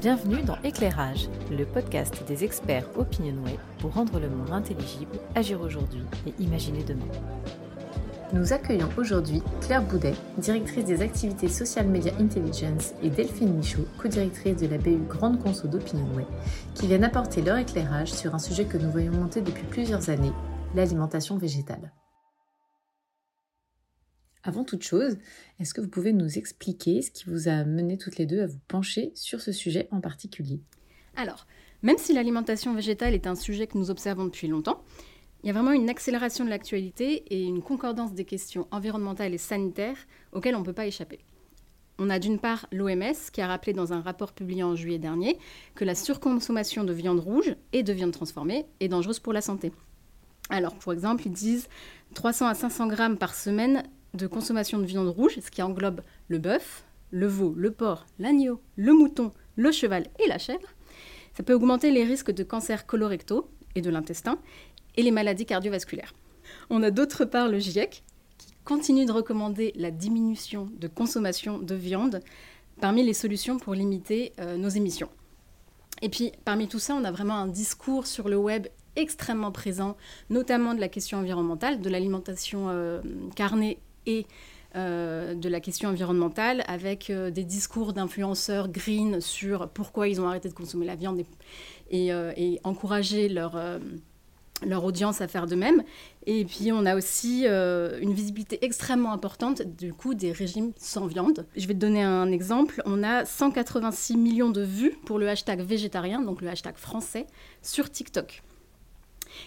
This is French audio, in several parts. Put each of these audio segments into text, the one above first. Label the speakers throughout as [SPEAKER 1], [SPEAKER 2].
[SPEAKER 1] Bienvenue dans Éclairage, le podcast des experts Opinionway pour rendre le monde intelligible, agir aujourd'hui et imaginer demain. Nous accueillons aujourd'hui Claire Boudet, directrice des activités Social Media Intelligence, et Delphine Michaud, co-directrice de la BU Grande Conso d'Opinionway, qui viennent apporter leur éclairage sur un sujet que nous voyons monter depuis plusieurs années, l'alimentation végétale. Avant toute chose, est-ce que vous pouvez nous expliquer ce qui vous a mené toutes les deux à vous pencher sur ce sujet en particulier?
[SPEAKER 2] Alors, même si l'alimentation végétale est un sujet que nous observons depuis longtemps, il y a vraiment une accélération de l'actualité et une concordance des questions environnementales et sanitaires auxquelles on ne peut pas échapper. On a d'une part l'OMS qui a rappelé dans un rapport publié en juillet dernier que la surconsommation de viande rouge et de viande transformée est dangereuse pour la santé. Alors, pour exemple, ils disent 300 à 500 grammes par semaine de consommation de viande rouge, ce qui englobe le bœuf, le veau, le porc, l'agneau, le mouton, le cheval et la chèvre. Ça peut augmenter les risques de cancer colorectaux et de l'intestin et les maladies cardiovasculaires. On a d'autre part le GIEC qui continue de recommander la diminution de consommation de viande parmi les solutions pour limiter euh, nos émissions. Et puis parmi tout ça, on a vraiment un discours sur le web extrêmement présent, notamment de la question environnementale, de l'alimentation euh, carnée et euh, de la question environnementale avec euh, des discours d'influenceurs green sur pourquoi ils ont arrêté de consommer la viande et, euh, encourager leur, leur audience à faire de même. Et puis on a aussi une visibilité extrêmement importante du coup des régimes sans viande. Je vais te donner un exemple. On a 186 millions de vues pour le hashtag végétarien, donc le hashtag français, sur TikTok.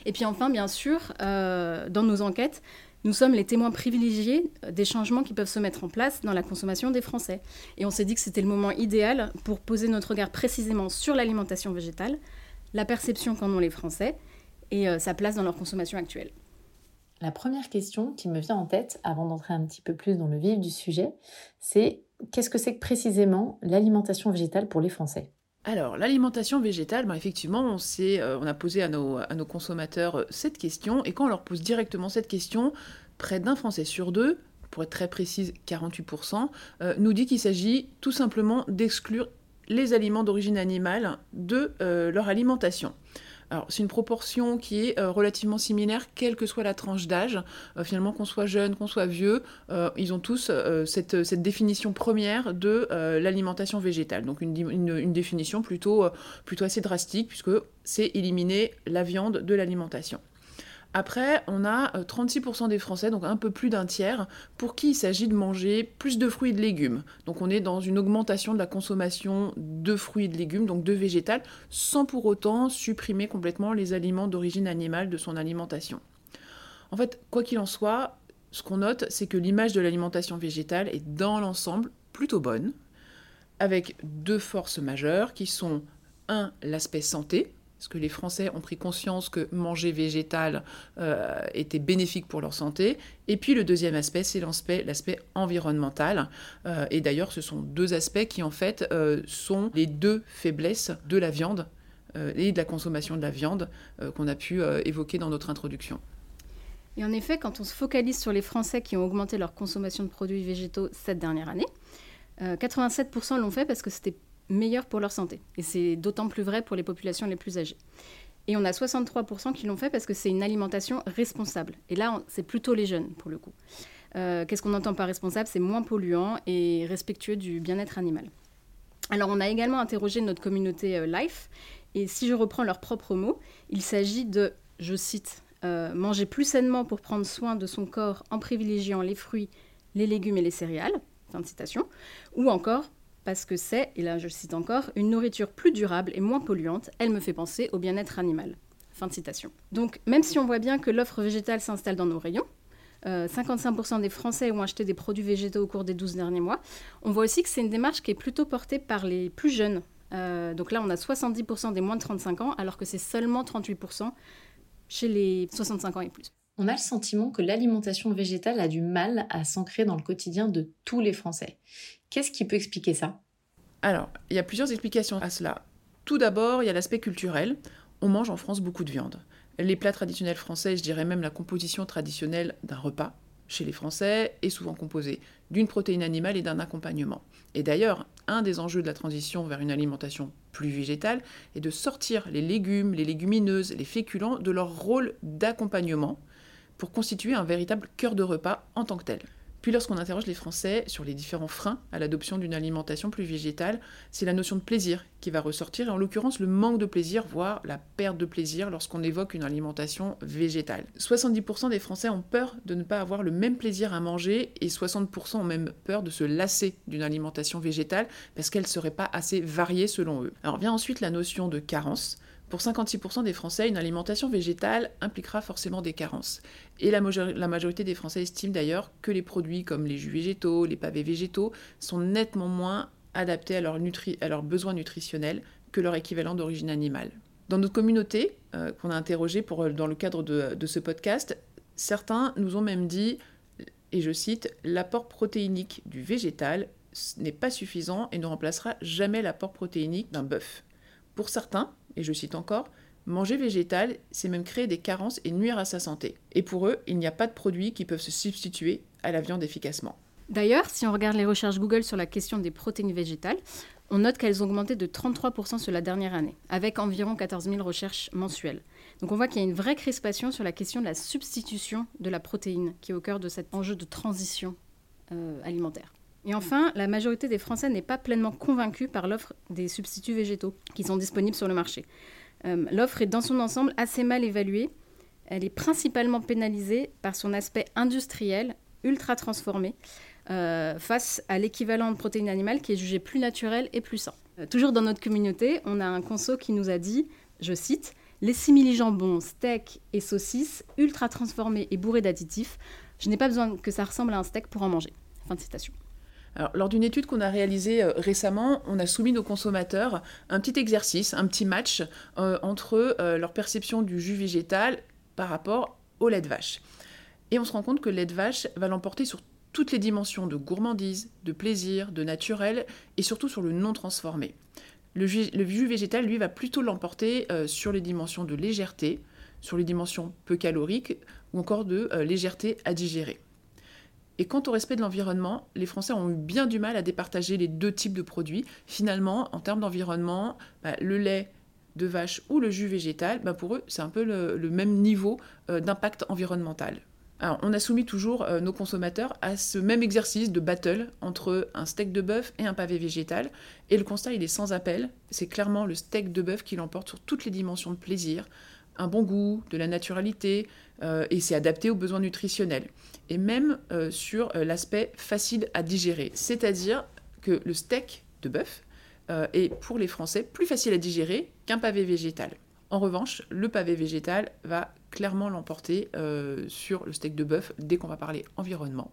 [SPEAKER 2] Et puis enfin, bien sûr, dans nos enquêtes, nous sommes les témoins privilégiés des changements qui peuvent se mettre en place dans la consommation des Français. Et on s'est dit que c'était le moment idéal pour poser notre regard précisément sur l'alimentation végétale, la perception qu'en ont les Français et euh, sa place dans leur consommation actuelle.
[SPEAKER 1] La première question qui me vient en tête, avant d'entrer un petit peu plus dans le vif du sujet, c'est qu'est-ce que c'est précisément l'alimentation végétale pour les Français?
[SPEAKER 3] Alors, l'alimentation végétale, ben, effectivement, on, euh, on, a posé à nos, consommateurs euh, cette question, et quand on leur pose directement cette question, près d'un Français sur deux, pour être très précise, 48%, euh, nous dit qu'il s'agit tout simplement d'exclure les aliments d'origine animale de leur alimentation. Alors, c'est une proportion qui est euh, relativement similaire, quelle que soit la tranche d'âge. Euh, finalement, qu'on soit jeune, qu'on soit vieux, euh, ils ont tous cette, définition première de l'alimentation végétale. Donc, une, définition plutôt, plutôt assez drastique, puisque c'est éliminer la viande de l'alimentation. Après, on a 36% euh, des Français, donc un peu plus d'un tiers, pour qui il s'agit de manger plus de fruits et de légumes. Donc on est dans une augmentation de la consommation de fruits et de légumes, donc de végétal, sans pour autant supprimer complètement les aliments d'origine animale de son alimentation. En fait, quoi qu'il en soit, ce qu'on note, c'est que l'image de l'alimentation végétale est dans l'ensemble plutôt bonne, avec deux forces majeures qui sont, un, l'aspect santé, parce que les Français ont pris conscience que manger végétal euh, était bénéfique pour leur santé. Et puis le deuxième aspect, c'est l'aspect environnemental. Euh, et d'ailleurs, ce sont deux aspects qui en fait euh, sont les deux faiblesses de la viande et de la consommation de la viande qu'on a pu évoquer dans notre introduction.
[SPEAKER 2] Et en effet, quand on se focalise sur les Français qui ont augmenté leur consommation de produits végétaux cette dernière année, 87% l'ont fait parce que c'était meilleurs pour leur santé. Et c'est d'autant plus vrai pour les populations les plus âgées. Et on a 63% qui l'ont fait parce que c'est une alimentation responsable. Et là, c'est plutôt les jeunes, pour le coup. Euh, qu'est-ce qu'on entend par responsable? C'est moins polluant et respectueux du bien-être animal. Alors, on a également interrogé notre communauté euh, Life. Et si je reprends leurs propres mots, il s'agit de, je cite, euh, manger plus sainement pour prendre soin de son corps en privilégiant les fruits, les légumes et les céréales. Fin de citation. Ou encore parce que c'est, et là je cite encore, une nourriture plus durable et moins polluante, elle me fait penser au bien-être animal. Fin de citation. Donc même si on voit bien que l'offre végétale s'installe dans nos rayons, 55% euh, des Français ont acheté des produits végétaux au cours des 12 derniers mois, on voit aussi que c'est une démarche qui est plutôt portée par les plus jeunes. Euh, donc là on a 70% des moins de 35 ans, alors que c'est seulement 38% chez les 65 ans et plus.
[SPEAKER 1] On a le sentiment que l'alimentation végétale a du mal à s'ancrer dans le quotidien de tous les Français. Qu'est-ce qui peut expliquer ça?
[SPEAKER 3] Alors, il y a plusieurs explications à cela. Tout d'abord, il y a l'aspect culturel. On mange en France beaucoup de viande. Les plats traditionnels français, je dirais même la composition traditionnelle d'un repas, chez les Français est souvent composé d'une protéine animale et d'un accompagnement. Et d'ailleurs, un des enjeux de la transition vers une alimentation plus végétale est de sortir les légumes, les légumineuses, les féculents de leur rôle d'accompagnement pour constituer un véritable cœur de repas en tant que tel. Puis lorsqu'on interroge les Français sur les différents freins à l'adoption d'une alimentation plus végétale, c'est la notion de plaisir qui va ressortir, et en l'occurrence le manque de plaisir, voire la perte de plaisir lorsqu'on évoque une alimentation végétale. 70% des Français ont peur de ne pas avoir le même plaisir à manger, et 60% ont même peur de se lasser d'une alimentation végétale parce qu'elle ne serait pas assez variée selon eux. Alors vient ensuite la notion de carence. Pour 56% des Français, une alimentation végétale impliquera forcément des carences. Et la, majorité des Français estiment d'ailleurs que les produits comme les jus végétaux, les pavés végétaux sont nettement moins adaptés à, leurs besoins nutritionnels que leur équivalent d'origine animale. Dans notre communauté, euh, qu'on a interrogé pour, dans le cadre de ce podcast, certains nous ont même dit, et je cite, l'apport protéinique du végétal n'est pas suffisant et ne remplacera jamais l'apport protéinique d'un bœuf. Pour certains, et je cite encore, manger végétal, c'est même créer des carences et nuire à sa santé. Et pour eux, il n'y a pas de produits qui peuvent se substituer à la viande efficacement.
[SPEAKER 2] D'ailleurs, si on regarde les recherches Google sur la question des protéines végétales, on note qu'elles ont augmenté de 33% sur la dernière année, avec environ 14 000 recherches mensuelles. Donc on voit qu'il y a une vraie crispation sur la question de la substitution de la protéine, qui est au cœur de cet enjeu de transition euh, alimentaire. Et enfin, la majorité des Français n'est pas pleinement convaincue par l'offre des substituts végétaux qui sont disponibles sur le marché. Euh, l'offre est dans son ensemble assez mal évaluée. Elle est principalement pénalisée par son aspect industriel, ultra transformé, euh, face à l'équivalent de protéines animales qui est jugé plus naturel et plus sain. Euh, toujours dans notre communauté, on a un conso qui nous a dit, je cite, les simili-jambons, steaks et saucisses ultra transformés et bourrés d'additifs, je n'ai pas besoin que ça ressemble à un steak pour en manger. Fin de citation
[SPEAKER 3] lors d'une étude qu'on a réalisée euh, récemment, on a soumis nos consommateurs un petit exercice, un petit match euh, entre euh, leur perception du jus végétal par rapport au lait de vache. Et on se rend compte que le lait de vache va l'emporter sur toutes les dimensions de gourmandise, de plaisir, de naturel et surtout sur le non transformé. Le jus, végétal, lui, va plutôt l'emporter sur les dimensions de légèreté, sur les dimensions peu caloriques ou encore de légèreté à digérer. Et quant au respect de l'environnement, les Français ont eu bien du mal à départager les deux types de produits. Finalement, en termes d'environnement, bah, le lait de vache ou le jus végétal, bah, pour eux, c'est un peu le, même niveau euh, d'impact environnemental. Alors, on a soumis toujours euh, nos consommateurs à ce même exercice de battle entre un steak de bœuf et un pavé végétal. Et le constat, il est sans appel. C'est clairement le steak de bœuf qui l'emporte sur toutes les dimensions de plaisir, un bon goût, de la naturalité, euh, et c'est adapté aux besoins nutritionnels. Et même euh, sur euh, l'aspect facile à digérer, c'est-à-dire que le steak de bœuf est pour les Français plus facile à digérer qu'un pavé végétal. En revanche, le pavé végétal va clairement l'emporter sur le steak de bœuf dès qu'on va parler environnement,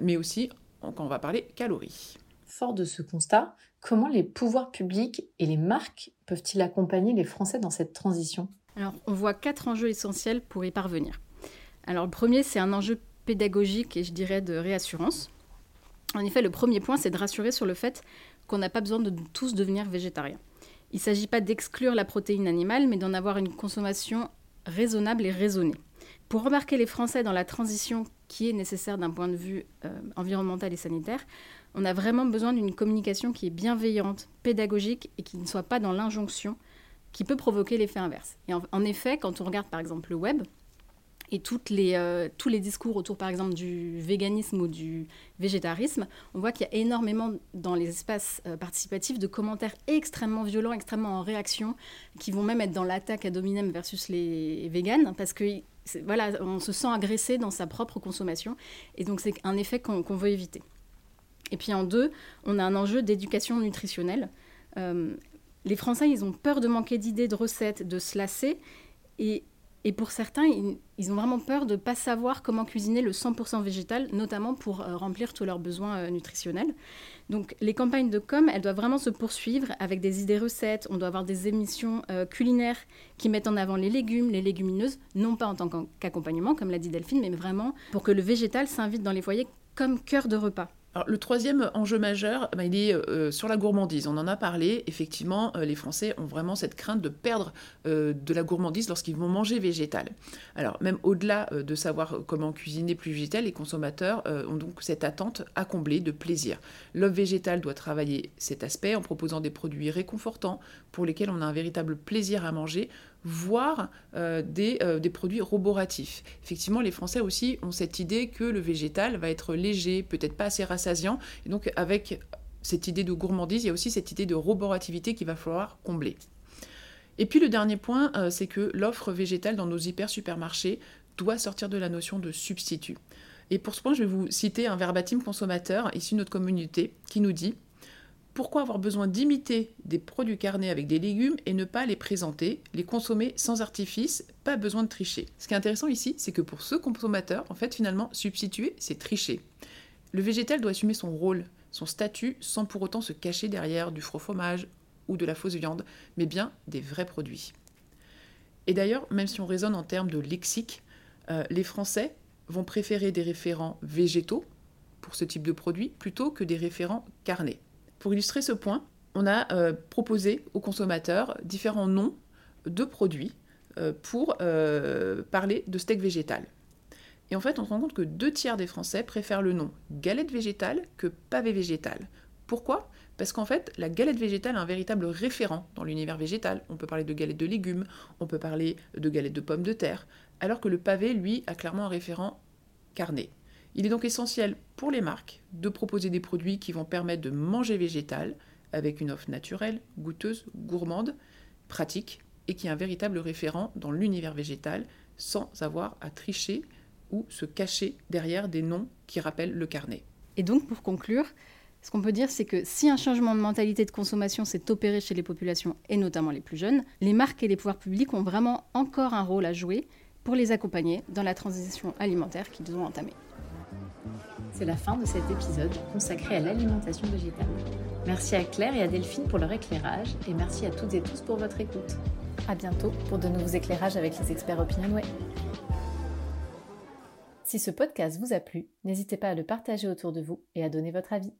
[SPEAKER 3] mais aussi quand on va parler calories.
[SPEAKER 1] Fort de ce constat, comment les pouvoirs publics et les marques peuvent-ils accompagner les Français dans cette transition?
[SPEAKER 2] Alors, on voit quatre enjeux essentiels pour y parvenir. Alors, le premier, c'est un enjeu pédagogique et je dirais de réassurance. En effet, le premier point, c'est de rassurer sur le fait qu'on n'a pas besoin de tous devenir végétariens. Il ne s'agit pas d'exclure la protéine animale, mais d'en avoir une consommation raisonnable et raisonnée. Pour remarquer les Français dans la transition qui est nécessaire d'un point de vue euh, environnemental et sanitaire, on a vraiment besoin d'une communication qui est bienveillante, pédagogique et qui ne soit pas dans l'injonction qui peut provoquer l'effet inverse. Et en, effet, quand on regarde par exemple le web et toutes les, euh, tous les discours autour par exemple du véganisme ou du végétarisme, on voit qu'il y a énormément dans les espaces euh, participatifs de commentaires extrêmement violents, extrêmement en réaction, qui vont même être dans l'attaque à dominem versus les véganes, parce que voilà, on se sent agressé dans sa propre consommation, et donc c'est un effet qu'on veut éviter. Et puis en deux, on a un enjeu d'éducation nutritionnelle. Euh, les Français, ils ont peur de manquer d'idées, de recettes, de se lasser. Et, pour certains, ils, ont vraiment peur de ne pas savoir comment cuisiner le 100% végétal, notamment pour euh, remplir tous leurs besoins euh, nutritionnels. Donc les campagnes de com, elles doivent vraiment se poursuivre avec des idées recettes. On doit avoir des émissions euh, culinaires qui mettent en avant les légumes, les légumineuses, non pas en tant qu'accompagnement, comme l'a dit Delphine, mais vraiment pour que le végétal s'invite dans les foyers comme cœur de repas.
[SPEAKER 3] Alors, le troisième enjeu majeur, ben, il est euh, sur la gourmandise. On en a parlé. Effectivement, euh, les Français ont vraiment cette crainte de perdre euh, de la gourmandise lorsqu'ils vont manger végétal. Alors, même au-delà de savoir comment cuisiner plus végétal, les consommateurs ont donc cette attente à combler de plaisir. L'offre végétale doit travailler cet aspect en proposant des produits réconfortants pour lesquels on a un véritable plaisir à manger voire euh, des, euh, des, produits roboratifs. Effectivement, les Français aussi ont cette idée que le végétal va être léger, peut-être pas assez rassasiant, et donc avec cette idée de gourmandise, il y a aussi cette idée de roborativité qu'il va falloir combler. Et puis le dernier point, euh, c'est que l'offre végétale dans nos hyper supermarchés doit sortir de la notion de substitut. Et pour ce point, je vais vous citer un verbatim consommateur issu de notre communauté qui nous dit pourquoi avoir besoin d'imiter des produits carnés avec des légumes et ne pas les présenter, les consommer sans artifice, pas besoin de tricher? Ce qui est intéressant ici, c'est que pour ce consommateur, en fait, finalement, substituer, c'est tricher. Le végétal doit assumer son rôle, son statut, sans pour autant se cacher derrière du faux fromage ou de la fausse viande, mais bien des vrais produits. Et d'ailleurs, même si on raisonne en termes de lexique, euh, les Français vont préférer des référents végétaux pour ce type de produit plutôt que des référents carnés. Pour illustrer ce point, on a euh, proposé aux consommateurs différents noms de produits euh, pour euh, parler de steak végétal. Et en fait, on se rend compte que deux tiers des Français préfèrent le nom galette végétale que pavé végétal. Pourquoi? Parce qu'en fait, la galette végétale a un véritable référent dans l'univers végétal. On peut parler de galette de légumes, on peut parler de galette de pommes de terre, alors que le pavé, lui, a clairement un référent carné. Il est donc essentiel pour les marques de proposer des produits qui vont permettre de manger végétal avec une offre naturelle, goûteuse, gourmande, pratique et qui est un véritable référent dans l'univers végétal sans avoir à tricher ou se cacher derrière des noms qui rappellent le carnet.
[SPEAKER 2] Et donc pour conclure, ce qu'on peut dire, c'est que si un changement de mentalité de consommation s'est opéré chez les populations, et notamment les plus jeunes, les marques et les pouvoirs publics ont vraiment encore un rôle à jouer pour les accompagner dans la transition alimentaire qu'ils ont entamée.
[SPEAKER 1] C'est la fin de cet épisode consacré à l'alimentation végétale. Merci à Claire et à Delphine pour leur éclairage et merci à toutes et tous pour votre écoute. À bientôt pour de nouveaux éclairages avec les experts Opinionway. Si ce podcast vous a plu, n'hésitez pas à le partager autour de vous et à donner votre avis.